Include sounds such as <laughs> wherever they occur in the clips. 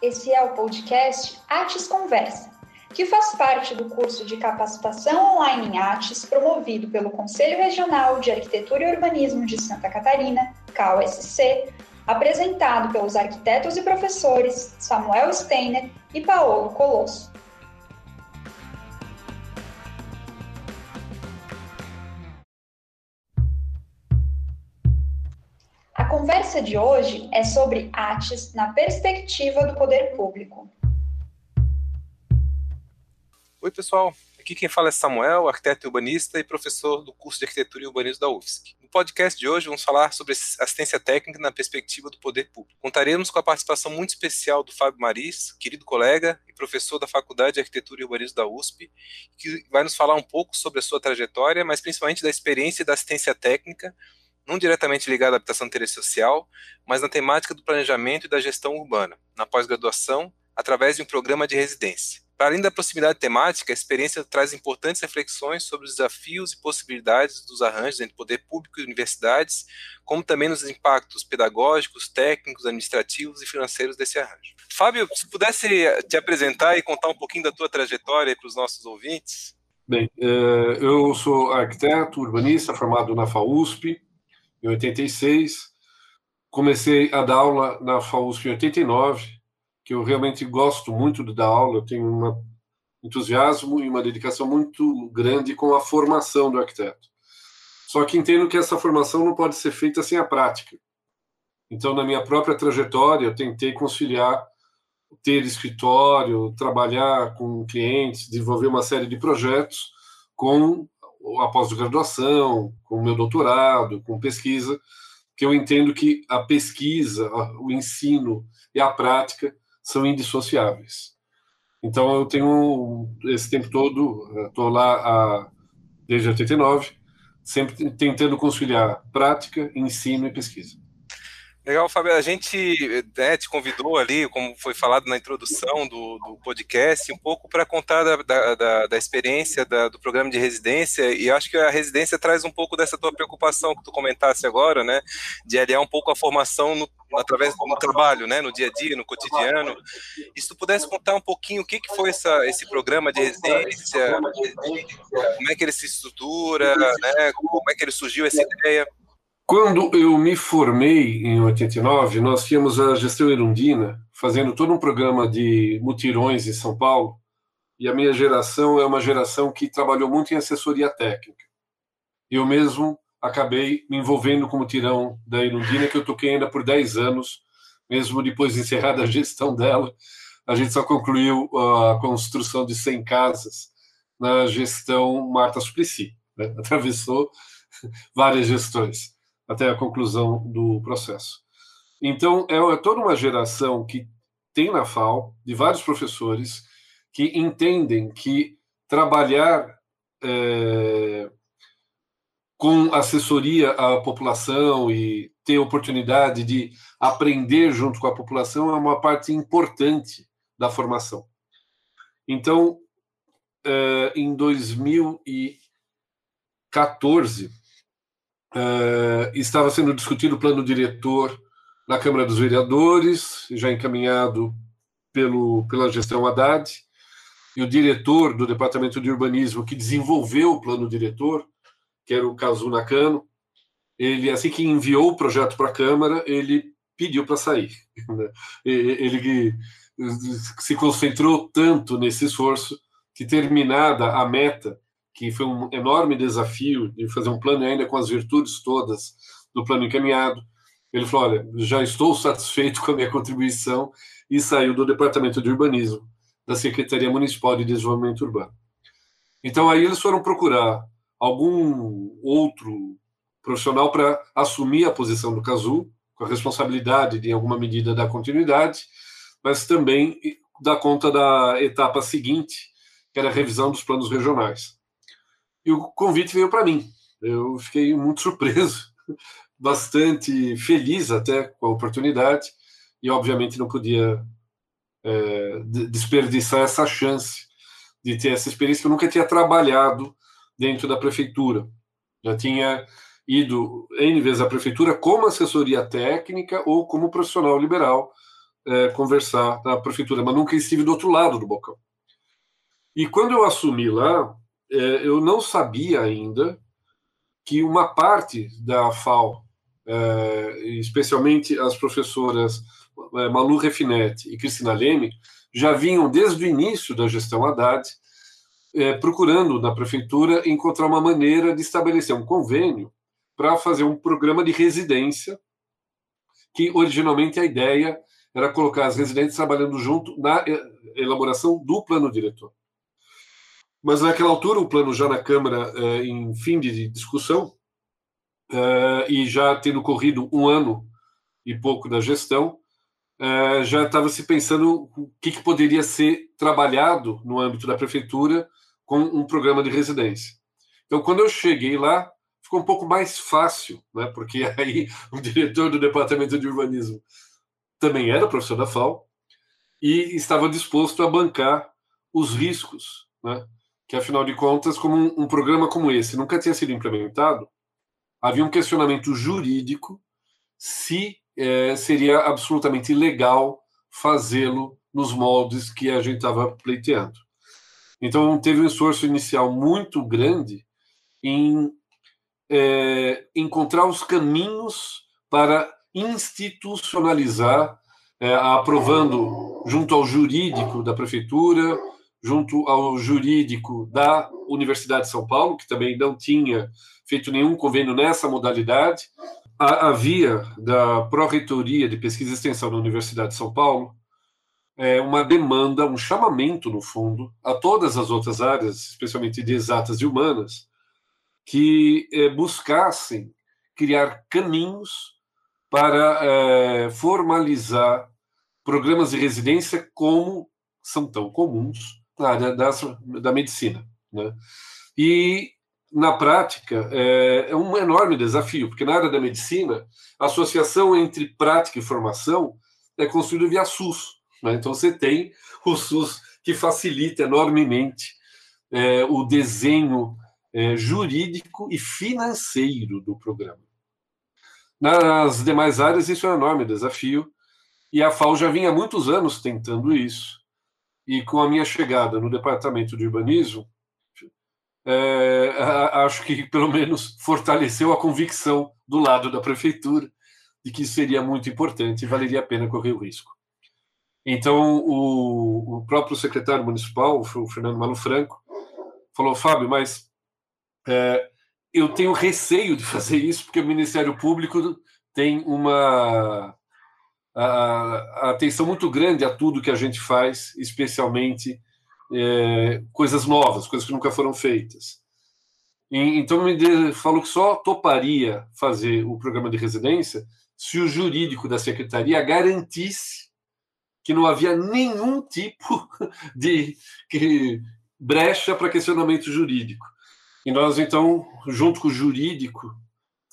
Esse é o podcast Artes Conversa, que faz parte do curso de capacitação online em artes promovido pelo Conselho Regional de Arquitetura e Urbanismo de Santa Catarina, CAUSC, apresentado pelos arquitetos e professores Samuel Steiner e Paolo Colosso. Conversa de hoje é sobre artes na perspectiva do poder público. Oi, pessoal. Aqui quem fala é Samuel, arquiteto urbanista e professor do curso de Arquitetura e Urbanismo da UFSC. No podcast de hoje vamos falar sobre assistência técnica na perspectiva do poder público. Contaremos com a participação muito especial do Fábio Maris, querido colega e professor da Faculdade de Arquitetura e Urbanismo da USP, que vai nos falar um pouco sobre a sua trajetória, mas principalmente da experiência da assistência técnica, não diretamente ligada à habitação de interesse social, mas na temática do planejamento e da gestão urbana, na pós-graduação, através de um programa de residência. Para além da proximidade temática, a experiência traz importantes reflexões sobre os desafios e possibilidades dos arranjos entre poder público e universidades, como também nos impactos pedagógicos, técnicos, administrativos e financeiros desse arranjo. Fábio, se pudesse te apresentar e contar um pouquinho da tua trajetória para os nossos ouvintes. Bem, eh, eu sou arquiteto, urbanista, formado na FAUSP em 86. Comecei a dar aula na FAUSP em 89 que eu realmente gosto muito de dar aula, eu tenho um entusiasmo e uma dedicação muito grande com a formação do arquiteto. Só que entendo que essa formação não pode ser feita sem a prática. Então, na minha própria trajetória, eu tentei conciliar ter escritório, trabalhar com clientes, desenvolver uma série de projetos com a pós-graduação, com o meu doutorado, com pesquisa, que eu entendo que a pesquisa, o ensino e a prática são indissociáveis. Então eu tenho esse tempo todo, estou lá a, desde 89, sempre tentando conciliar prática, ensino e pesquisa. Legal, Fábio. A gente né, te convidou ali, como foi falado na introdução do, do podcast, um pouco para contar da, da, da, experiência da, do programa de residência, e acho que a residência traz um pouco dessa tua preocupação que tu comentasse agora, né, de aliar um pouco a formação no, através do trabalho, né, no dia a dia, no cotidiano. E se tu pudesse contar um pouquinho o que, que foi essa, esse programa de residência, como é que ele se estrutura, né, como é que ele surgiu essa ideia? Quando eu me formei em 89, nós tínhamos a gestão Erundina fazendo todo um programa de mutirões em São Paulo, e a minha geração é uma geração que trabalhou muito em assessoria técnica. Eu mesmo acabei me envolvendo com o mutirão da Erundina, que eu toquei ainda por 10 anos, mesmo depois de encerrada a gestão dela. A gente só concluiu a construção de 100 casas na gestão Marta Suplicy. Né? <laughs> Atravessou várias gestões até a conclusão do processo. Então, é toda uma geração que tem na FAO, de vários professores, que entendem que trabalhar é, com assessoria à população e ter oportunidade de aprender junto com a população é uma parte importante da formação. Então, é, em 2014, Uh, estava sendo discutido o plano diretor na Câmara dos Vereadores, já encaminhado pelo, pela gestão Haddad, e o diretor do Departamento de Urbanismo que desenvolveu o plano diretor, que era o Cazu Nakano, ele, assim que enviou o projeto para a Câmara, ele pediu para sair. Né? Ele se concentrou tanto nesse esforço que, terminada a meta que foi um enorme desafio de fazer um plano ainda com as virtudes todas do plano encaminhado. Ele falou: Olha, já estou satisfeito <laughs> com a minha contribuição e saiu do Departamento de Urbanismo da Secretaria Municipal de Desenvolvimento Urbano. Então aí eles foram procurar algum outro profissional para assumir a posição do CASU, com a responsabilidade de, em alguma medida, da continuidade, mas também dar conta da etapa seguinte, que era a revisão dos planos regionais. E o convite veio para mim. Eu fiquei muito surpreso, <laughs> bastante feliz até com a oportunidade, e obviamente não podia é, desperdiçar essa chance de ter essa experiência. Eu nunca tinha trabalhado dentro da prefeitura. Já tinha ido N vezes à prefeitura como assessoria técnica ou como profissional liberal é, conversar na prefeitura, mas nunca estive do outro lado do balcão. E quando eu assumi lá, é, eu não sabia ainda que uma parte da FAO, é, especialmente as professoras é, Malu Refinetti e Cristina Leme, já vinham desde o início da gestão Haddad é, procurando na prefeitura encontrar uma maneira de estabelecer um convênio para fazer um programa de residência, que originalmente a ideia era colocar as residentes trabalhando junto na é, elaboração do plano diretor. Mas naquela altura, o plano já na Câmara é, em fim de discussão, é, e já tendo corrido um ano e pouco da gestão, é, já estava se pensando o que, que, poderia ser trabalhado no âmbito da prefeitura com um programa de residência. Então, quando eu cheguei lá, ficou um pouco mais fácil, né? porque <laughs> aí o diretor do departamento de urbanismo também era professor da FAO e estava disposto a bancar os riscos, né? Que afinal de contas, como um, um programa como esse nunca tinha sido implementado, havia um questionamento jurídico se é, seria absolutamente legal fazê-lo nos moldes que a gente estava pleiteando. Então, teve um esforço inicial muito grande em é, encontrar os caminhos para institucionalizar, é, aprovando junto ao jurídico da prefeitura, junto ao jurídico da Universidade de São Paulo, que também não tinha feito nenhum convênio nessa modalidade, a, a via da Pró-Reitoria de Pesquisa e Extensão da Universidade de São Paulo, é, uma demanda, um chamamento, no fundo, a todas as outras áreas, especialmente de exatas e humanas, que é, buscassem criar caminhos para é, formalizar programas de residência como são tão comuns na área das, da medicina. Né? E, na prática, é, é um enorme desafio, porque na área da medicina, a associação entre prática e formação é construída via SUS, né? Então, você tem o SUS que facilita enormemente é, o desenho é, jurídico e financeiro do programa. Nas demais áreas, isso é um enorme desafio, e a FAO já vinha há muitos anos tentando isso. E com a minha chegada no departamento de urbanismo, é, acho que pelo menos fortaleceu a convicção do lado da prefeitura de que seria muito importante e valeria a pena correr o risco. Então, o, o próprio secretário municipal, o Fernando Malu Franco, falou: Fábio, mas é, eu tenho receio de fazer isso, porque o Ministério Público tem uma a, a atenção muito grande a tudo que a gente faz, especialmente é, coisas novas, coisas que nunca foram feitas. E, então, me falou que só toparia fazer o programa de residência se o jurídico da secretaria garantisse que não havia nenhum tipo <laughs> de que, brecha para questionamento jurídico. E nós, então, junto com o jurídico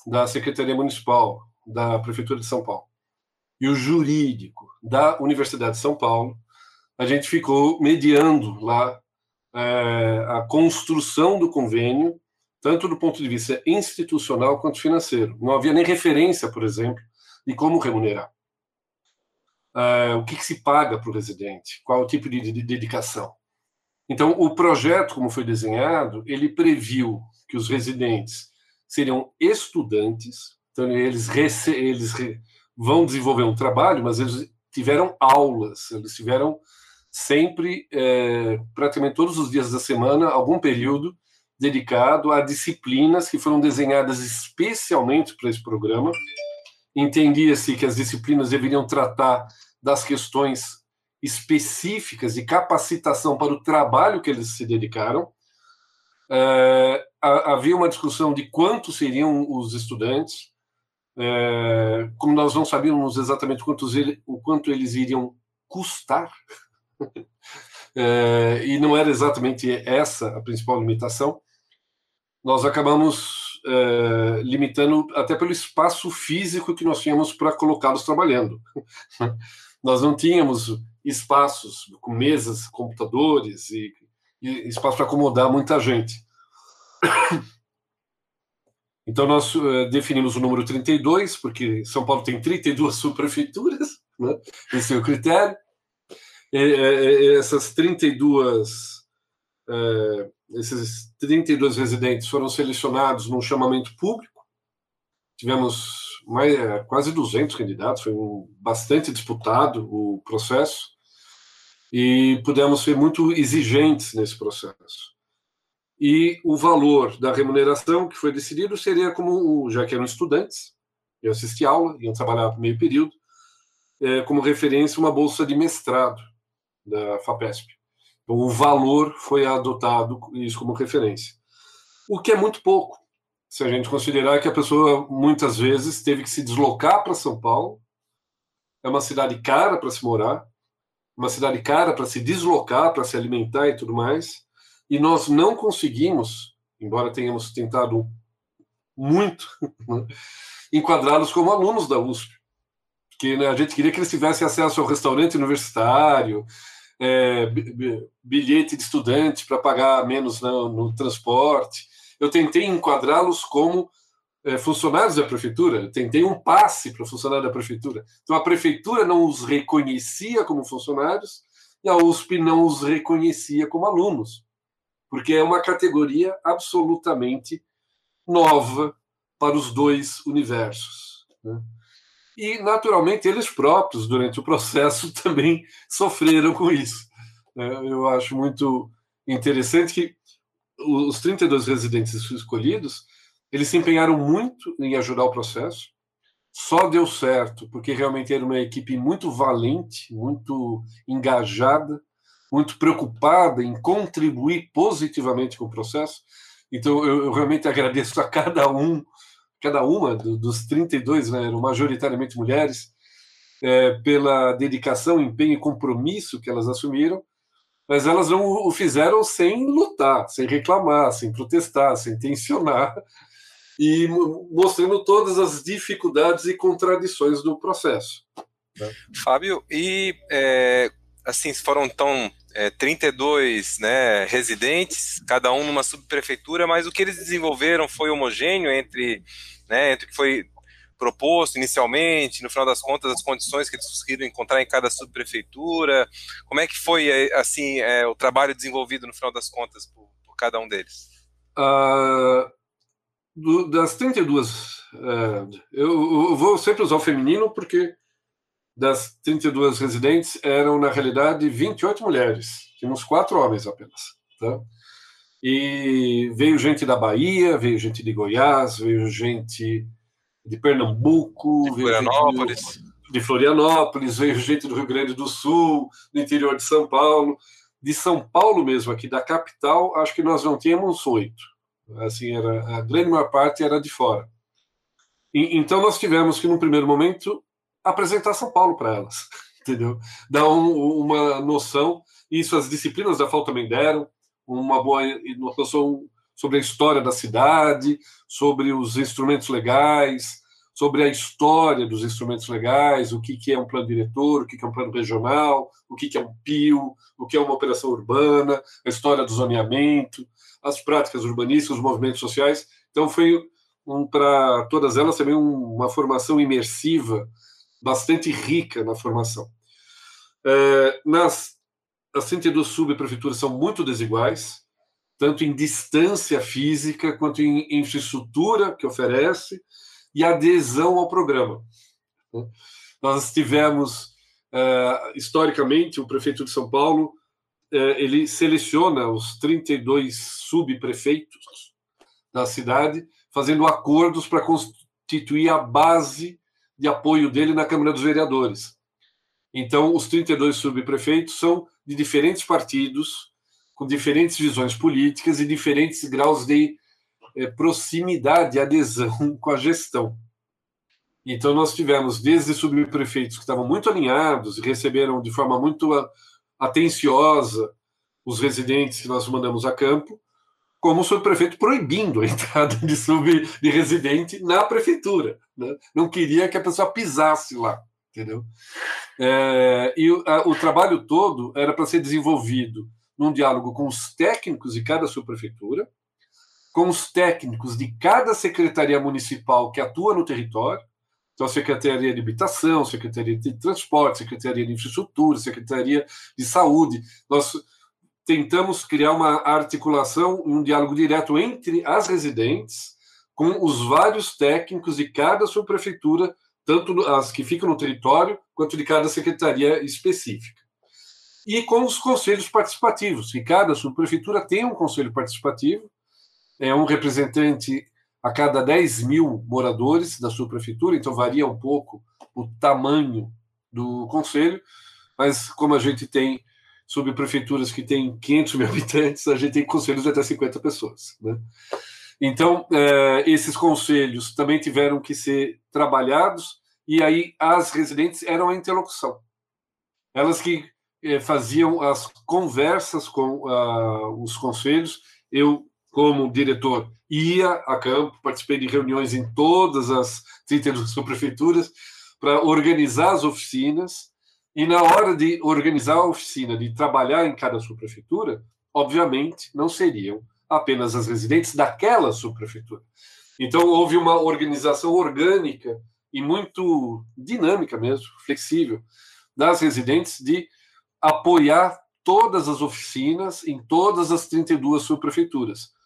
da Secretaria Municipal da Prefeitura de São Paulo e o jurídico da Universidade de São Paulo, a gente ficou mediando lá é, a construção do convênio, tanto do ponto de vista institucional quanto financeiro. Não havia nem referência, por exemplo, de como remunerar uh, o que, que, se paga para o residente, qual o tipo de, de, de dedicação. Então, o projeto, como foi desenhado, ele previu que os residentes seriam estudantes, então eles, rece eles re vão desenvolver um trabalho, mas eles tiveram aulas, eles tiveram sempre, é, praticamente todos os dias da semana, algum período dedicado a disciplinas que foram desenhadas especialmente para esse programa. Entendia-se que as disciplinas deveriam tratar das questões específicas de capacitação para o trabalho que eles se dedicaram. É, havia uma discussão de quantos seriam os estudantes, é, como nós não sabíamos exatamente quantos ele, o quanto eles iriam custar, é, <laughs> e não era exatamente essa a principal limitação, nós acabamos é, limitando até pelo espaço físico que nós tínhamos para colocá-los trabalhando. <laughs> nós não tínhamos espaços com mesas, computadores e, e espaço para acomodar muita gente. <coughs> Então, nós uh, definimos o número 32, porque São Paulo tem 32 <laughs> subprefeituras, né? esse é o critério. E, essas 32, é, esses 32 residentes foram selecionados num chamamento público. Tivemos mais, quase 200 candidatos, foi um, bastante disputado o processo e pudemos ser muito exigentes nesse processo. E o valor da remuneração que foi decidido seria como, já que eram estudantes, eu assisti aula, iam trabalhar meio período, é, como referência uma bolsa de mestrado da FAPESP. Então, o valor foi adotado isso como referência. O que é muito pouco, se a gente considerar que a pessoa muitas vezes teve que se deslocar para São Paulo, é uma cidade cara para se morar, uma cidade cara para se deslocar, para se alimentar e tudo mais, e nós não conseguimos, embora tenhamos tentado muito, <laughs> enquadrá-los como alunos da USP, porque né, a gente queria que eles tivessem acesso ao restaurante universitário, é, bilhete de estudante para pagar menos no, no, transporte. Eu tentei enquadrá-los como é, funcionários da prefeitura, eu tentei um passe para funcionário da prefeitura. Então a prefeitura não os reconhecia como funcionários e a USP não os reconhecia como alunos, porque é uma categoria absolutamente nova para os dois universos. Né? E, naturalmente, eles próprios, durante o processo, <laughs> também sofreram com isso. Né? Eu acho muito interessante que os 32 residentes escolhidos, eles se empenharam muito em ajudar o processo. Só deu certo porque realmente era uma equipe muito valente, muito engajada, muito preocupada em contribuir positivamente com o processo. Então, eu, eu realmente agradeço a cada um cada uma dos 32, né, eram majoritariamente mulheres, é, pela dedicação, empenho e compromisso que elas assumiram, mas elas não o fizeram sem lutar, sem reclamar, sem protestar, sem tensionar, e mostrando todas as dificuldades e contradições do processo. Né? Fábio, e é, assim, foram então é, 32 né, residentes, cada um numa subprefeitura, mas o que eles desenvolveram foi homogêneo entre, né, entre o que foi proposto inicialmente, no final das contas, as condições que eles conseguiram encontrar em cada subprefeitura. Como é que foi é, assim é, o trabalho desenvolvido no final das contas por, por cada um deles? Uh, do, das 32, uh, eu, eu vou sempre usar o feminino porque das 32 residentes eram, na realidade, 28 mulheres. Tínhamos quatro homens apenas. Tá? E veio gente da Bahia, veio gente de Goiás, veio gente de Pernambuco, de Florianópolis. De, de Florianópolis, veio gente do Rio Grande do Sul, do interior de São Paulo. De São Paulo mesmo, aqui da capital, acho que nós não tínhamos oito. Assim, era, a grande maior parte era de fora. E, então, nós tivemos que, no primeiro momento, apresentar São Paulo para elas, <laughs> entendeu? Dar um, uma noção, isso as disciplinas da FAO também deram, uma boa noção sobre a história da cidade, sobre os instrumentos legais, sobre a história dos instrumentos legais, o que, que é um plano diretor, o que, que é um plano regional, o que, que é um PIO, o que é uma operação urbana, a história do zoneamento, as práticas urbanísticas, os movimentos sociais. Então, foi um, para todas elas também um, uma formação imersiva bastante rica na formação. É, nas, as 32 subprefeituras são muito desiguais, tanto em distância física quanto em infraestrutura que oferece e adesão ao programa. Nós tivemos, é, historicamente, o prefeito de São Paulo, é, ele seleciona os 32 subprefeitos da cidade, fazendo acordos para constituir a base de apoio dele na Câmara dos Vereadores. Então, os 32 subprefeitos são de diferentes partidos, com diferentes visões políticas e diferentes graus de eh, proximidade adesão <laughs> com a gestão. Então, nós tivemos desde subprefeitos que estavam muito alinhados e receberam de forma muito atenciosa os residentes que nós mandamos a campo, como o subprefeito proibindo a <laughs> entrada de, sub, de residente na prefeitura. Né? Não queria que a pessoa pisasse lá, entendeu? É, e o, a, o trabalho todo era para ser desenvolvido num diálogo com os técnicos de cada subprefeitura, com os técnicos de cada secretaria municipal que atua no território, Então, a Secretaria de Habitação, Secretaria de Transporte, Secretaria de Infraestrutura, Secretaria de Saúde. Nós tentamos criar uma articulação, um diálogo direto entre as residentes com os vários técnicos de cada subprefeitura, tanto as que ficam no território, quanto de cada secretaria específica. E com os conselhos participativos, que cada subprefeitura tem um conselho participativo, é um representante a cada 10 mil moradores da sua prefeitura, então varia um pouco o tamanho do conselho, mas como a gente tem subprefeituras que têm 500 mil <laughs> habitantes, a gente tem conselhos de até 50 pessoas. Né? Então, é, esses conselhos também tiveram que ser trabalhados, e aí as residentes eram a interlocução. Elas que é, faziam as conversas com uh, os conselhos. Eu, como diretor, ia a campo, participei de reuniões em todas as 32 prefeituras para organizar as oficinas. E na hora de organizar a oficina, de trabalhar em cada subprefeitura, obviamente não seriam apenas as residentes daquela subprefeitura. Então houve uma organização orgânica e muito dinâmica mesmo, flexível, das residentes de apoiar todas as oficinas em todas as 32 subprefeituras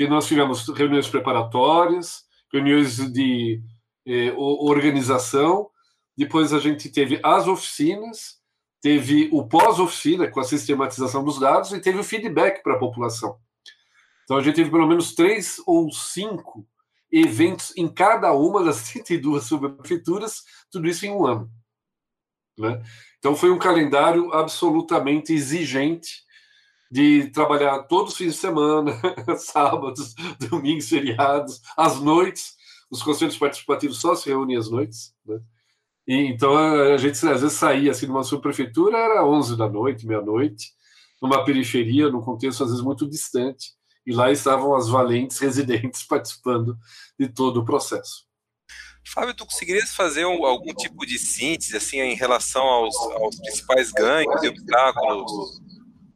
que nós tivemos reuniões preparatórias, reuniões de eh, organização, depois a gente teve as oficinas, teve o pós-oficina com a sistematização dos dados e teve o feedback para a população. Então a gente teve pelo menos três ou cinco eventos em cada uma das <laughs> 32 subprefeituras, tudo isso em um ano. Né? Então foi um calendário absolutamente exigente de trabalhar todos os fins de semana, <laughs> sábados, domingos, feriados, às noites. Os conselhos participativos só se reúnem às noites. Né? E, então a gente às vezes saía assim numa subprefeitura, era 11 da noite, meia-noite, numa periferia, num contexto às vezes muito distante. E lá estavam as valentes residentes <laughs> participando de todo o processo. Fábio, tu conseguirias fazer um, algum tipo de síntese assim em relação aos, aos principais ganhos e obstáculos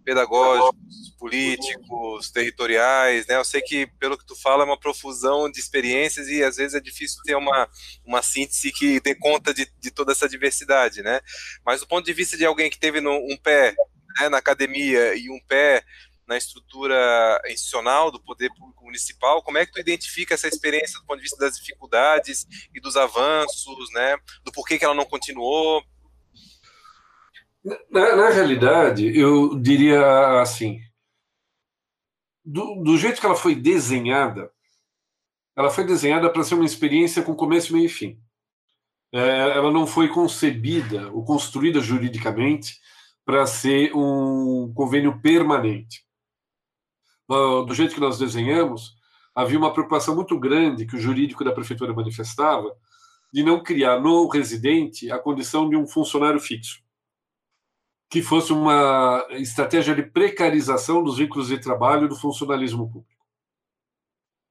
pedagógicos, políticos, territoriais, né? Eu sei que, pelo que tu fala, é uma profusão de experiências e às vezes é difícil ter uma, uma síntese que dê conta de, de toda essa diversidade, né? Mas do ponto de vista de alguém que teve no, um pé né, na academia e um pé na estrutura institucional do poder público municipal, como é que tu identifica essa experiência do ponto de vista das dificuldades e dos avanços, né? Do porquê que ela não continuou? Na, na realidade, eu diria assim: do, do jeito que ela foi desenhada, ela foi desenhada para ser uma experiência com começo, meio e fim. É, ela não foi concebida ou construída juridicamente para ser um convênio permanente. Do jeito que nós desenhamos, havia uma preocupação muito grande que o jurídico da prefeitura manifestava de não criar no residente a condição de um funcionário fixo que fosse uma estratégia de precarização dos vínculos de trabalho do funcionalismo público.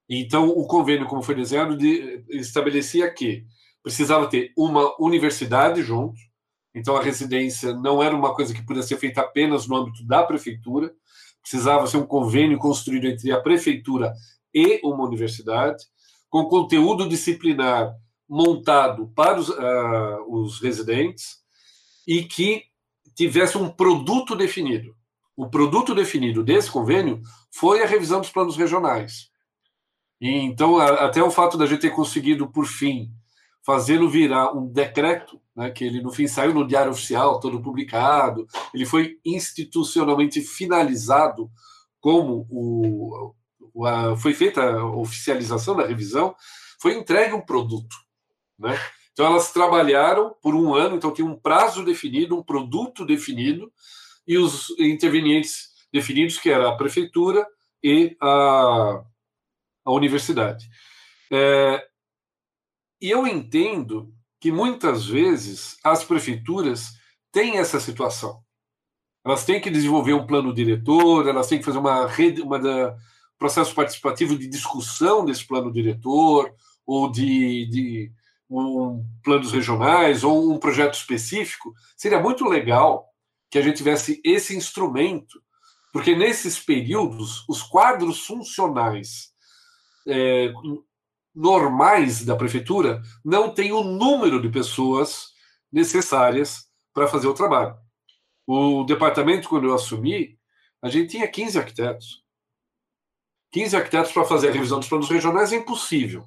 Então, o convênio, como foi desenhado, de, estabelecia que precisava ter uma universidade junto, então a residência não era uma coisa que podia ser feita apenas no âmbito da prefeitura, precisava ser um convênio construído entre a prefeitura e uma universidade, com conteúdo disciplinar montado para os, uh, os residentes e que tivesse um produto definido. O produto definido desse convênio foi a revisão dos planos regionais. E, então, a, até o fato da gente ter conseguido, por fim, fazê-lo virar um decreto, né, que ele no fim saiu no Diário Oficial, todo publicado, ele foi institucionalmente finalizado como o, o a, foi feita a oficialização da revisão, foi entregue um produto, né? Então, elas trabalharam por um ano, então tinha um prazo definido, um produto definido, e os intervenientes definidos, que era a prefeitura e a, a universidade. É, e eu entendo que muitas vezes as prefeituras têm essa situação. Elas têm que desenvolver um plano diretor, elas têm que fazer uma rede, uma da, processo participativo de discussão desse plano diretor ou de, de um planos regionais ou um projeto específico, seria muito legal que a gente tivesse esse instrumento, porque nesses períodos os quadros funcionais é, normais da prefeitura não têm o número de pessoas necessárias para fazer o trabalho. O departamento, quando eu assumi, a gente tinha 15 arquitetos. 15 arquitetos para fazer a revisão dos planos regionais é impossível.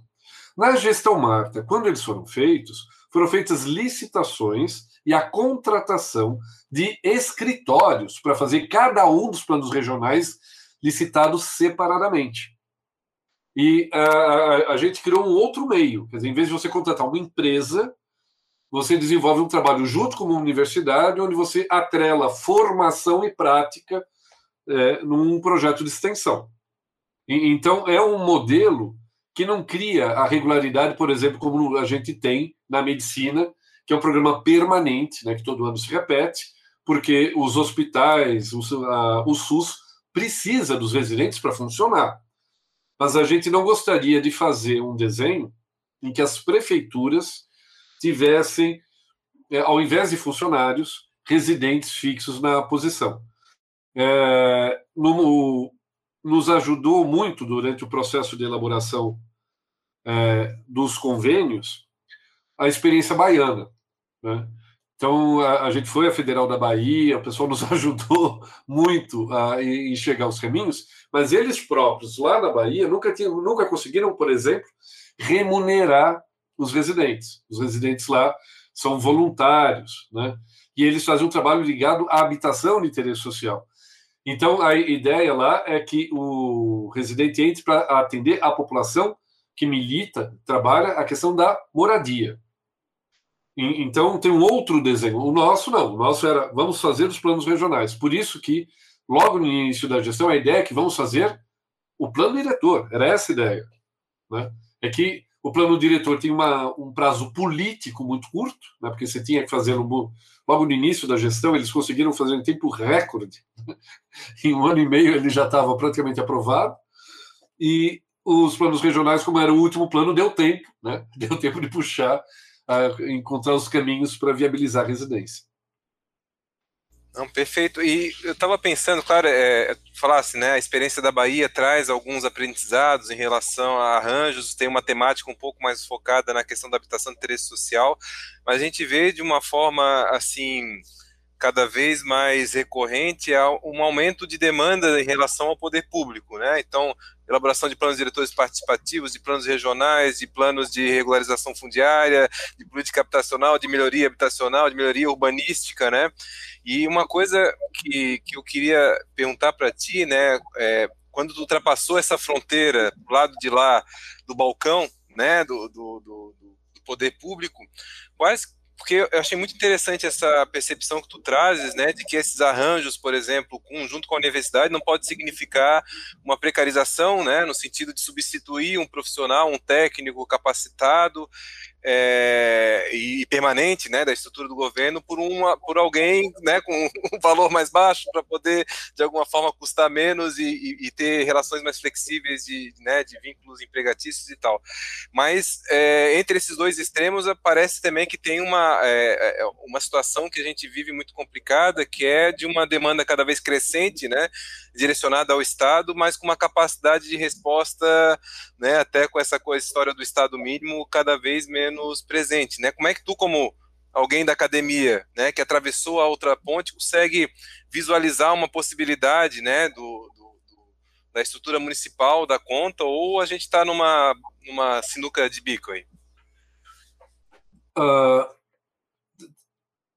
Na gestão Marta, quando eles foram feitos, foram feitas licitações e a contratação de escritórios para fazer cada um dos planos regionais licitados separadamente. E a, a, gente criou um outro meio. Quer dizer, em vez de você contratar uma empresa, você desenvolve um trabalho junto com uma universidade, onde você atrela formação e prática é, num projeto de extensão. E, então, é um modelo que não cria a regularidade, por exemplo, como a gente tem na medicina, que é um programa permanente, né, que todo ano se repete, porque os hospitais, o, a, o SUS precisa dos residentes para funcionar. Mas a gente não gostaria de fazer um desenho em que as prefeituras tivessem, é, ao invés de funcionários, residentes fixos na posição. É, no, nos ajudou muito durante o processo de elaboração é, dos convênios a experiência baiana. Né? Então, a, a, gente foi à Federal da Bahia, o pessoal nos <laughs> ajudou muito a enxergar os caminhos, mas eles próprios, lá na Bahia, nunca, tinham, nunca conseguiram, por exemplo, remunerar os residentes. Os residentes lá são voluntários, né? e eles fazem um trabalho ligado à habitação de interesse social. Então, a ideia lá é que o residente entre para atender a população que milita, trabalha a questão da moradia. Então, tem um outro desenho. O nosso não. O nosso era vamos fazer os planos regionais. Por isso que, logo no início da gestão, a ideia é que vamos fazer o plano diretor. Era essa a ideia. Né? É que o plano diretor tem uma, um prazo político muito curto, né? porque você tinha que fazer um, logo no início da gestão, eles conseguiram fazer em tempo recorde. <laughs> em um ano e meio ele já estava praticamente aprovado. E os planos regionais, como era o último plano, deu tempo, né? <laughs> Deu tempo de puxar, uh, encontrar os caminhos para viabilizar a residência. Não, perfeito. E eu estava pensando, claro, é, falasse, né, a experiência da Bahia traz alguns aprendizados em relação a arranjos, tem uma temática um pouco mais focada na questão da habitação de interesse social, mas a gente vê de uma forma, assim, cada vez mais recorrente um aumento de demanda em relação ao poder público, né? Então, elaboração de planos diretores participativos, de planos regionais, de planos de regularização fundiária, de política habitacional, de melhoria habitacional, de melhoria urbanística, né? E uma coisa que, que eu queria perguntar para ti, né, é, quando tu ultrapassou essa fronteira do lado de lá do balcão, né, do, do, do, do poder público, quais porque eu achei muito interessante essa percepção que tu trazes, né, de que esses arranjos, por exemplo, junto com a universidade, não pode significar uma precarização, né, no sentido de substituir um profissional, um técnico capacitado é, e permanente, né, da estrutura do governo por uma, por alguém, né, com <laughs> um valor mais baixo para poder de alguma forma custar menos e, e, e, ter relações mais flexíveis de, né, de vínculos empregatícios e tal. Mas é, entre esses dois extremos parece também que tem uma é, é, uma situação que a gente vive muito complicada, que é de uma demanda cada vez crescente, né, direcionada ao Estado, mas com uma capacidade de resposta, né, até com essa coisa, história do Estado mínimo cada vez menos menos presente, né? Como é que tu, como alguém da academia, né, que atravessou a outra ponte, consegue visualizar uma possibilidade, né, do, do, do da estrutura municipal da conta, ou a gente está numa, numa sinuca de bico aí? Uh,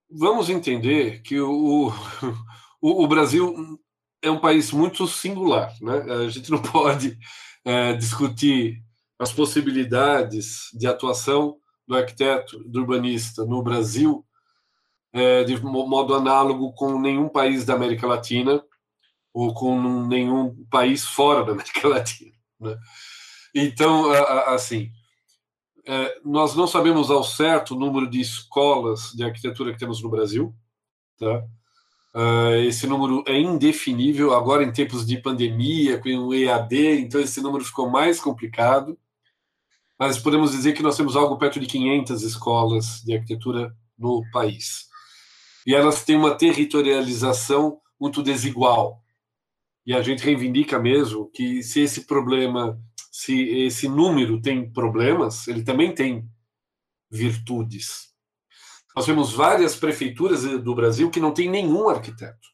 vamos entender que o, <laughs> o, o, Brasil é um país muito singular, né? A gente não <laughs> pode é, discutir as possibilidades de atuação do arquiteto, do urbanista no Brasil é, de modo análogo com nenhum país da América Latina ou com nenhum país fora da <laughs> América Latina. Né? Então, assim, é, nós não sabemos ao certo o número de escolas de arquitetura que temos no Brasil. Tá? É, esse número é indefinível agora em tempos de pandemia, com o EAD, então esse número ficou mais complicado mas podemos dizer que nós temos algo perto de 500 escolas de arquitetura no país. E elas têm uma territorialização muito desigual. E a gente reivindica mesmo que se esse problema, se esse número tem problemas, ele também tem virtudes. Nós temos várias prefeituras do Brasil que não tem nenhum arquiteto.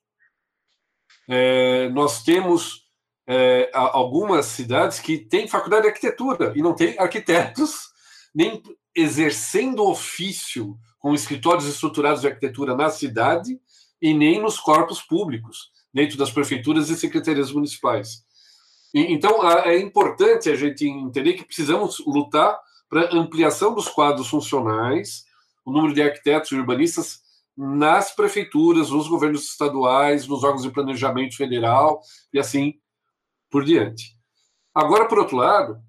É, nós temos é, algumas cidades que têm faculdade de arquitetura e não tem arquitetos nem exercendo ofício com escritórios estruturados de arquitetura na cidade e nem nos corpos públicos, dentro das prefeituras e secretarias municipais. E, então, é importante a gente entender que precisamos lutar para ampliação dos quadros funcionais, o número de arquitetos e urbanistas nas prefeituras, nos governos estaduais, nos órgãos de planejamento federal e assim por diante. Agora, por outro lado,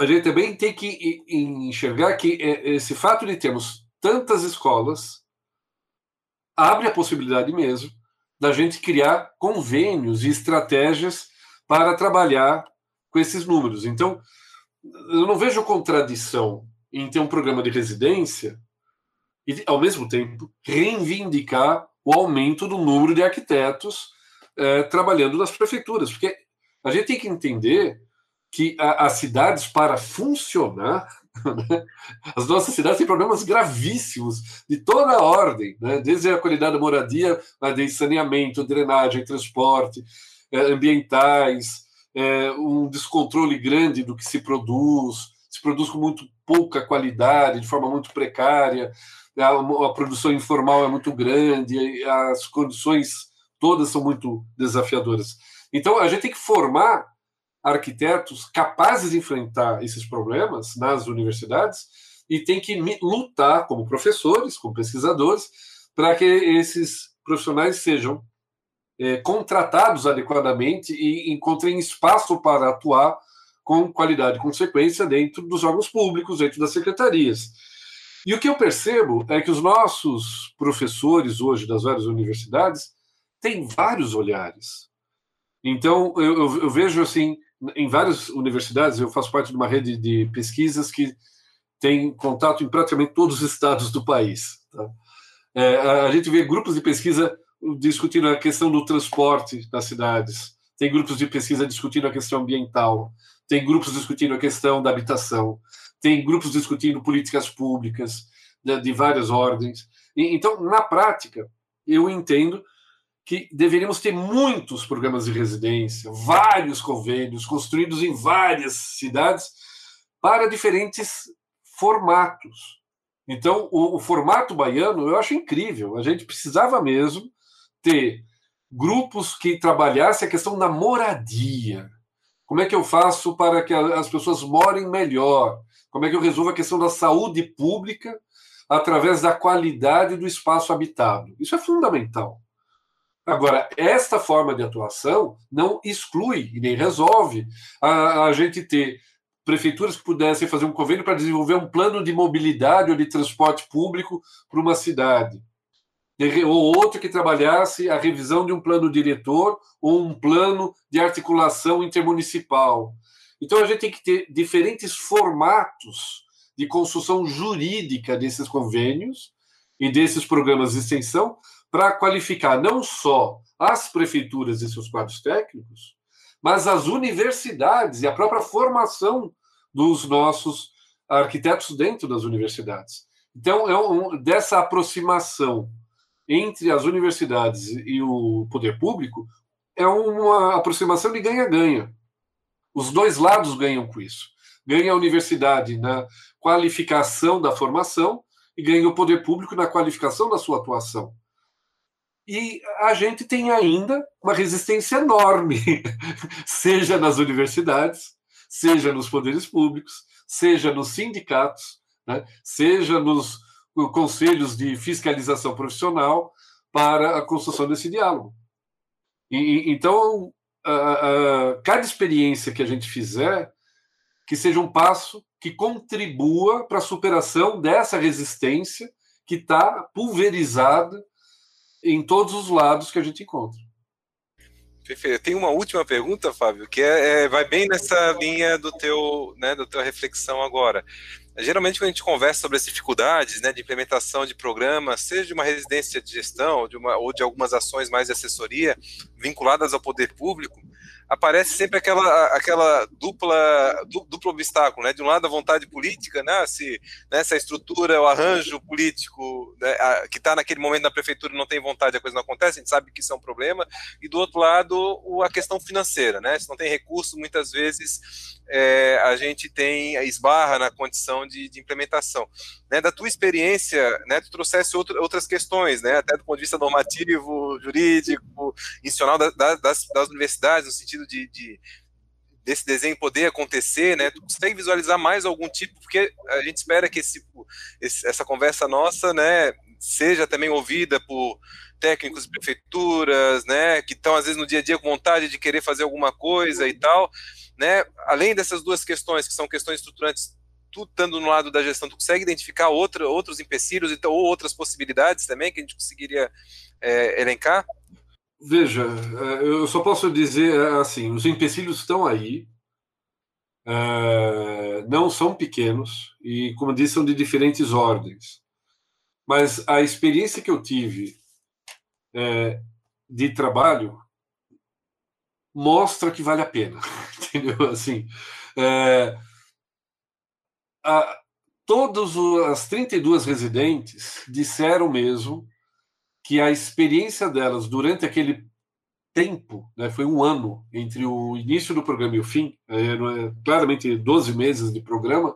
a gente também tem que enxergar que é, esse fato de termos tantas escolas abre a possibilidade mesmo da gente criar convênios e estratégias para trabalhar com esses números. Então, eu não vejo contradição em ter um programa de residência e, ao mesmo tempo, reivindicar o aumento do número de arquitetos eh, trabalhando nas prefeituras, porque a gente tem que entender que a, as cidades, para funcionar, <laughs> né, as nossas cidades têm problemas gravíssimos de toda a ordem, né? desde a qualidade da moradia, de saneamento, drenagem, transporte, eh, ambientais, eh, um descontrole grande do que se produz, se produz com muito pouca qualidade, de forma muito precária, a, a produção informal é muito grande, as condições todas são muito desafiadoras. Então, a gente tem que formar arquitetos capazes de enfrentar esses problemas nas universidades e tem que lutar como professores, como pesquisadores, para que esses profissionais sejam é, contratados adequadamente e encontrem espaço para atuar com qualidade e consequência dentro dos órgãos públicos, dentro das secretarias. E o que eu percebo é que os nossos professores hoje das várias universidades têm vários olhares. Então, eu, eu, eu, vejo assim, em várias universidades, eu faço parte de uma rede de pesquisas que tem contato em praticamente todos os estados do país. Tá? É, a gente vê grupos de pesquisa discutindo a questão do transporte nas cidades, tem grupos de pesquisa discutindo a questão ambiental, tem grupos discutindo a questão da habitação, tem grupos discutindo políticas públicas de, de várias ordens. E, então, na prática, eu entendo que deveríamos ter muitos programas de residência, vários convênios construídos em várias cidades para diferentes formatos. Então, o, o, formato baiano eu acho incrível. A gente precisava mesmo ter grupos que trabalhassem a questão da moradia. Como é que eu faço para que as pessoas morem melhor? Como é que eu resolvo a questão da saúde pública através da qualidade do espaço habitado? Isso é fundamental. Agora, esta forma de atuação não exclui e nem resolve a, a gente ter prefeituras que pudessem fazer um convênio para desenvolver um plano de mobilidade ou de transporte público para uma cidade. Ou outro que trabalhasse a revisão de um plano diretor ou um plano de articulação intermunicipal. Então, a gente tem que ter diferentes formatos de construção jurídica desses convênios e desses programas de extensão para qualificar não só as prefeituras e seus quadros técnicos, mas as universidades e a própria formação dos nossos arquitetos dentro das universidades. Então, é um, dessa aproximação entre as universidades e o poder público é uma aproximação de ganha-ganha. Os dois lados ganham com isso. Ganha a universidade na qualificação da formação e ganha o poder público na qualificação da sua atuação. E a gente tem ainda uma resistência enorme, <laughs> seja nas universidades, seja nos poderes públicos, seja nos sindicatos, né, seja nos conselhos de fiscalização profissional para a construção desse diálogo. E, então, a, a, cada experiência que a gente fizer, que seja um passo que contribua para a superação dessa resistência que está pulverizada em todos os lados que a gente encontra. Perfeito. Tem uma última pergunta, Fábio, que é, é, vai bem nessa linha do teu, né, da tua reflexão agora. Geralmente, quando a gente conversa sobre as dificuldades né, de implementação de programas, seja de uma residência de gestão de uma, ou de algumas ações mais de assessoria vinculadas ao poder público, aparece sempre aquela, aquela dupla, duplo obstáculo, né? De um lado a vontade política, né? Se nessa né, estrutura, o arranjo político né, a, que está naquele momento na prefeitura não tem vontade, a coisa não acontece, a gente sabe que isso é um problema. E do outro lado, o, a questão financeira, né? Se não tem recurso, muitas vezes é, a gente tem esbarra na condição de, de implementação. Né, da tua experiência, né, tu trouxesse outro, outras questões, né, até do ponto de vista normativo, jurídico, institucional da, da, das, das universidades, no sentido de, de desse desenho poder acontecer, né? Tu consegue visualizar mais algum tipo, porque a gente espera que esse, esse, essa conversa nossa, né, seja também ouvida por técnicos de prefeituras, né, que estão às vezes no dia a dia com vontade de querer fazer alguma coisa e tal, né? Além dessas duas questões que são questões estruturantes, tu estando no lado da gestão, tu consegue identificar outros empecilhos então, ou outras possibilidades também que a gente conseguiria é, elencar? Veja, é, eu só posso dizer é, assim: os empecilhos estão aí, é, não são pequenos e, como disse, são de diferentes ordens. Mas a experiência que eu tive de trabalho mostra que vale a pena, <laughs> entendeu? Assim, é, a, todas as 32 residentes disseram mesmo que a experiência delas durante aquele tempo, né, foi um ano entre o início do programa e o fim, é, é claramente 12 meses de programa,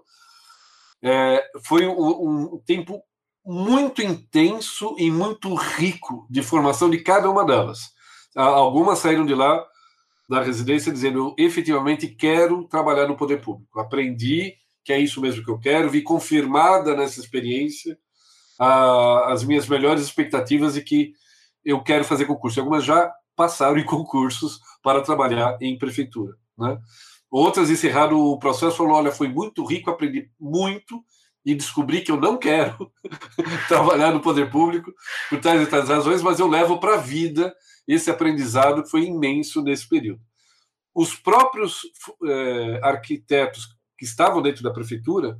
é, foi um, um, tempo muito intenso e muito rico de formação de cada uma delas. Algumas saíram de lá da residência dizendo eu efetivamente quero trabalhar no poder público, aprendi que é isso mesmo que eu quero, vi confirmada nessa experiência as minhas melhores expectativas e que eu quero fazer concurso. Algumas já passaram em <laughs> concursos para trabalhar em prefeitura. Né? Outras encerraram o processo falaram: olha, foi muito rico, aprendi muito e descobri que eu não quero <laughs> trabalhar no poder público por tais e tais razões, mas eu levo para a vida esse aprendizado foi imenso nesse período. Os próprios eh, arquitetos que estavam dentro da prefeitura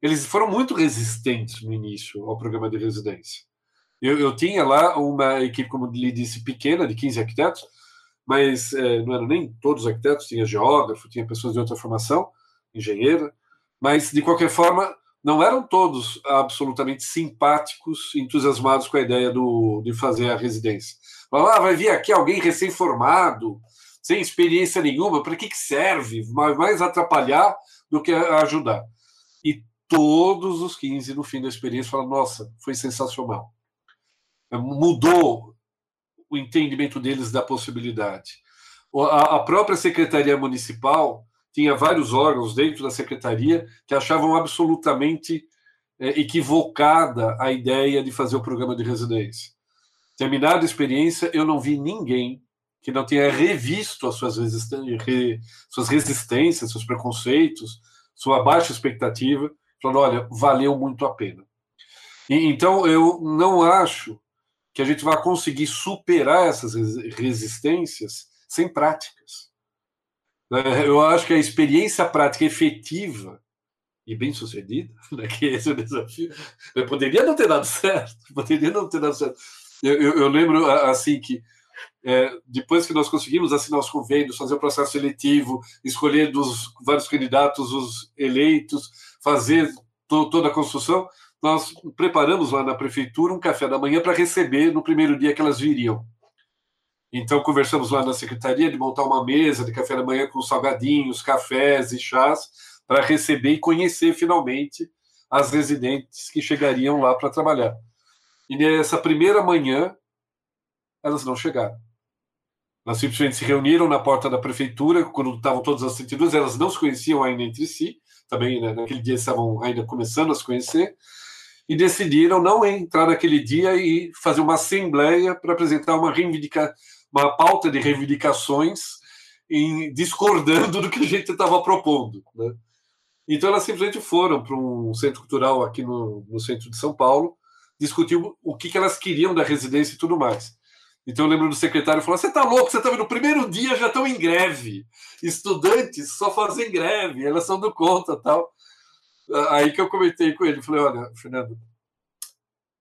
eles foram muito resistentes no início ao programa de residência. Eu, eu tinha lá uma equipe, como lhe disse, pequena, de 15 arquitetos, mas é, não eram nem todos os arquitetos, tinha geógrafo, tinha pessoas de outra formação, engenheiro, mas, de qualquer forma, não eram todos absolutamente simpáticos, entusiasmados com a ideia do, de fazer a residência. Ah, vai vir aqui alguém recém-formado, sem experiência nenhuma, para que, que serve? Mais atrapalhar do que ajudar. E todos os 15 no fim da experiência falam: nossa, foi sensacional. Mudou o entendimento deles da possibilidade. A própria Secretaria Municipal tinha vários órgãos dentro da Secretaria que achavam absolutamente é, equivocada a ideia de fazer o programa de residência. Terminada a experiência, eu não vi ninguém que não tenha revisto as suas, resistências, seus preconceitos, sua baixa expectativa falando: olha, valeu muito a pena. E, então, eu não acho que a gente vai conseguir superar essas resistências sem práticas. É, eu acho que a experiência prática efetiva e bem sucedida, <laughs> né, que esse é o desafio, poderia não ter dado certo, poderia não ter dado certo. Eu, eu, eu lembro assim que é, depois que nós conseguimos assinar os convênios, fazer o processo seletivo, escolher dos vários candidatos os eleitos, fazer to toda a construção, nós preparamos lá na prefeitura um café da manhã para receber no primeiro dia que elas viriam. Então, conversamos lá na secretaria de montar uma mesa de café da manhã com salgadinhos, cafés e chás para receber e conhecer finalmente as residentes que chegariam lá para trabalhar. E nessa primeira manhã, elas não chegaram. Elas simplesmente se reuniram na porta da prefeitura, quando estavam todas as 32, elas não se conheciam ainda entre si, também né, naquele dia estavam ainda começando a se conhecer, e decidiram não entrar naquele dia e fazer uma assembleia para apresentar uma reivindica, uma pauta de reivindicações em, discordando <laughs> do que a gente estava propondo. Né? Então elas simplesmente foram para um centro cultural aqui no, no centro de São Paulo, discutir o que, que elas queriam da residência e tudo mais. Então eu lembro do secretário falou: Você está louco? Você está vendo? No primeiro dia já estão em greve. Estudantes só fazem greve, elas são do conta tal. Aí que eu comentei com ele, falei, olha, Fernando,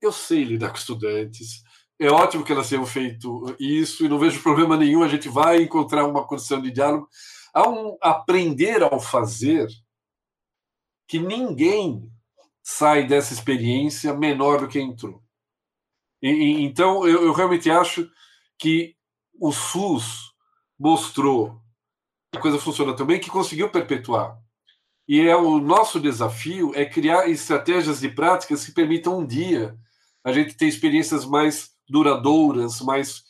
eu sei lidar com estudantes, é ótimo que elas tenham feito isso e não vejo problema nenhum, a gente vai encontrar uma condição de diálogo. Há um aprender ao fazer que ninguém sai dessa experiência menor do que entrou. E, e, então, eu, eu realmente acho que o SUS mostrou que a coisa funciona também, que conseguiu perpetuar. E é o nosso desafio é criar estratégias e práticas que permitam um dia a gente ter experiências mais duradouras, mais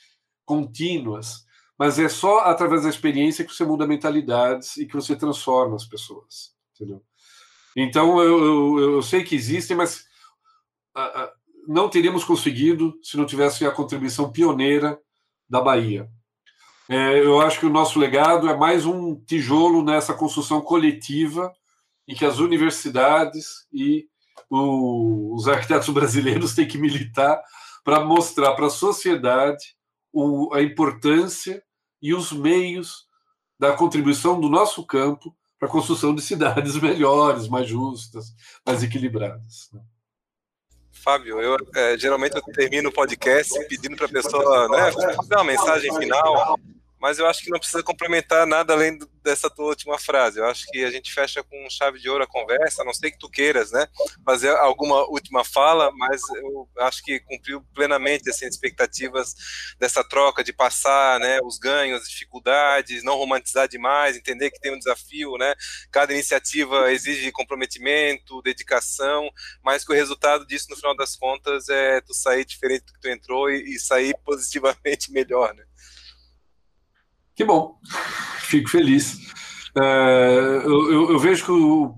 contínuas. Mas é só através da experiência que você muda mentalidades e que você transforma as pessoas. Entendeu? Então, eu, eu, eu sei que existem, mas não teríamos conseguido se não tivesse a contribuição pioneira da Bahia. É, eu acho que o nosso legado é mais um tijolo nessa construção coletiva em que as universidades e o, os arquitetos brasileiros têm que militar para mostrar para a sociedade o, a importância e os meios da contribuição do nosso campo para a construção de cidades <laughs> melhores, mais justas, mais equilibradas. Né? Fábio, eu é, geralmente eu termino o podcast pedindo para a pessoa né, fazer uma mensagem final mas eu acho que não precisa complementar nada além dessa tua última frase. Eu acho que a gente fecha com chave de ouro a conversa, a não sei que tu queiras, né, fazer alguma última fala, mas eu acho que cumpriu plenamente assim, as expectativas dessa troca, de passar né, os ganhos, as dificuldades, não romantizar demais, entender que tem um desafio, né, cada iniciativa exige comprometimento, dedicação, mas que o resultado disso, no final das contas, é tu sair diferente do que tu entrou e, e sair positivamente <laughs> melhor, né. Que bom, fico feliz. É, eu, eu, vejo que o,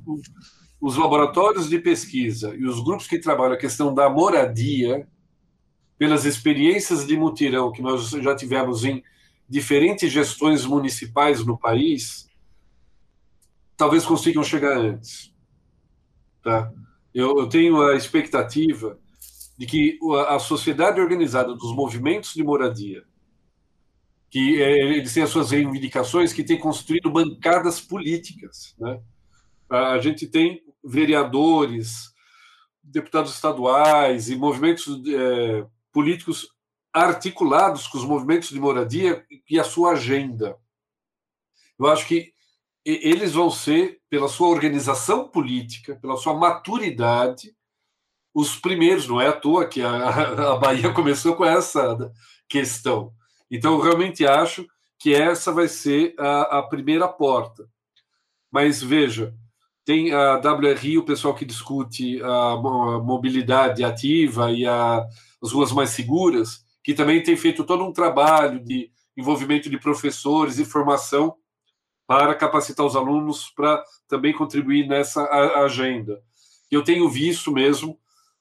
os laboratórios de pesquisa e os grupos que trabalham a questão da moradia, pelas experiências de mutirão que nós já tivemos em diferentes gestões municipais no país, talvez consigam chegar antes. Tá? Eu, eu tenho a expectativa de que a sociedade organizada dos movimentos de moradia que é, eles têm as suas reivindicações, que têm construído bancadas políticas. Né? A gente tem vereadores, deputados estaduais e movimentos é, políticos articulados com os movimentos de moradia e a sua agenda. Eu acho que eles vão ser, pela sua organização política, pela sua maturidade, os primeiros. Não é à toa que a, <laughs> a Bahia começou com essa questão. Então, eu realmente acho que essa vai ser a, a primeira porta. Mas veja, tem a WRI, o pessoal que discute a mobilidade ativa e a, as ruas mais seguras, que também tem feito todo um trabalho de envolvimento de professores e formação para capacitar os alunos para também contribuir nessa agenda. Eu tenho visto mesmo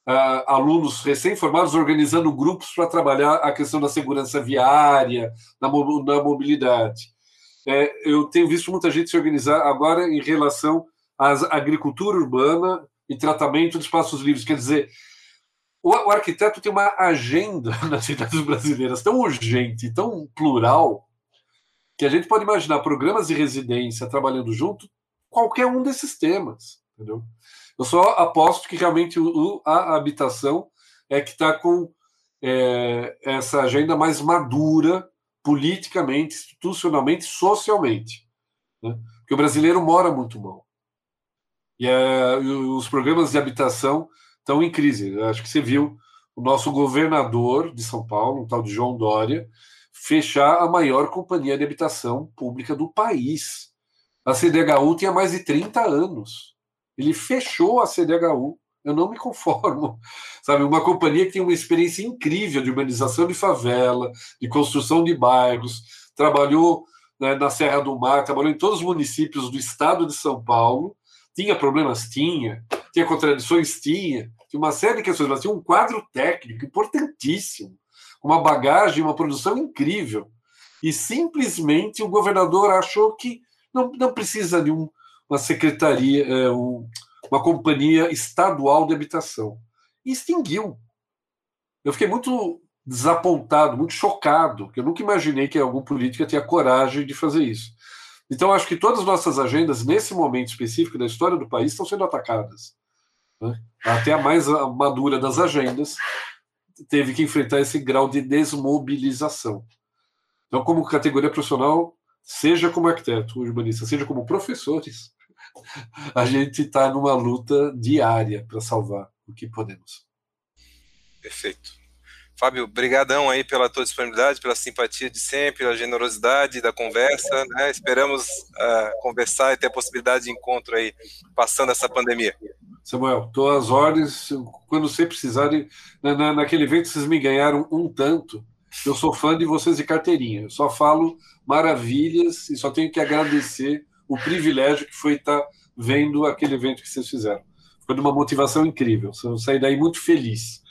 uh, alunos recém-formados organizando grupos para trabalhar a questão da segurança viária, na mobilidade. É, eu tenho visto muita gente se organizar agora em relação à agricultura urbana e tratamento de espaços livres. Quer dizer, o, o arquiteto tem uma agenda <laughs> nas cidades brasileiras tão urgente, tão plural, que a gente pode imaginar programas de residência trabalhando junto qualquer um desses temas, entendeu? Eu só aposto que realmente o, a habitação é que está com é, essa agenda mais madura politicamente, institucionalmente, socialmente. Né? Porque o brasileiro mora muito mal. E é, os programas de habitação estão em crise. Eu acho que você viu o nosso governador de São Paulo, o tal de João Dória, fechar a maior companhia de habitação pública do país. A CDHU tinha mais de 30 anos. Ele fechou a CDHU. Eu não me conformo. <laughs> Sabe, uma companhia que tem uma experiência incrível de urbanização de favela, de construção de bairros, trabalhou né, na Serra do Mar, trabalhou em todos os municípios do estado de São Paulo. Tinha problemas? Tinha. Tinha contradições? Tinha. Tinha uma série de questões, mas tinha um quadro técnico importantíssimo, uma bagagem, uma produção incrível. E simplesmente o governador achou que não, não precisa de um uma secretaria, é, uma companhia estadual de habitação. E extinguiu. Eu fiquei muito desapontado, muito chocado, porque eu nunca imaginei que algum político tinha coragem de fazer isso. Então, acho que todas as nossas agendas, nesse momento específico da história do país, estão sendo atacadas. Né? Até a mais madura das agendas teve que enfrentar esse grau de desmobilização. Então, como categoria profissional, seja como arquiteto, urbanista, seja como professores, a gente está numa luta diária para salvar o que podemos. Perfeito. Fábio, brigadão aí pela tua disponibilidade, pela simpatia de sempre, pela generosidade da conversa, né? Esperamos uh, conversar e ter a possibilidade de encontro aí, passando essa pandemia. Samuel, estou às ordens, quando você precisar, na, na, naquele evento vocês me ganharam um tanto, eu sou fã de vocês de carteirinha, eu só falo maravilhas e só tenho que agradecer o privilégio que foi estar tá vendo aquele evento que vocês fizeram. Foi de uma motivação incrível, eu saí daí muito feliz.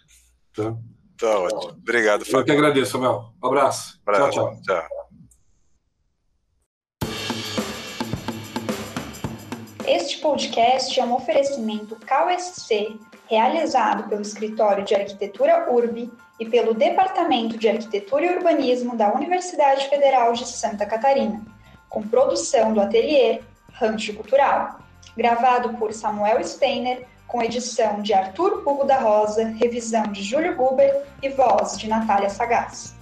Tá? Tá ótimo. Obrigado, Fábio. Eu que agradeço, Samuel. Um abraço. abraço. Tchau, tchau. tchau. Este podcast é um oferecimento KSC, realizado pelo Escritório de Arquitetura URB e pelo Departamento de Arquitetura e Urbanismo da Universidade Federal de Santa Catarina, com produção do ateliê Rancho Cultural, gravado por Samuel Steiner com edição de Arthur Hugo da Rosa, revisão de Júlio Guber e voz de Natália Sagaz.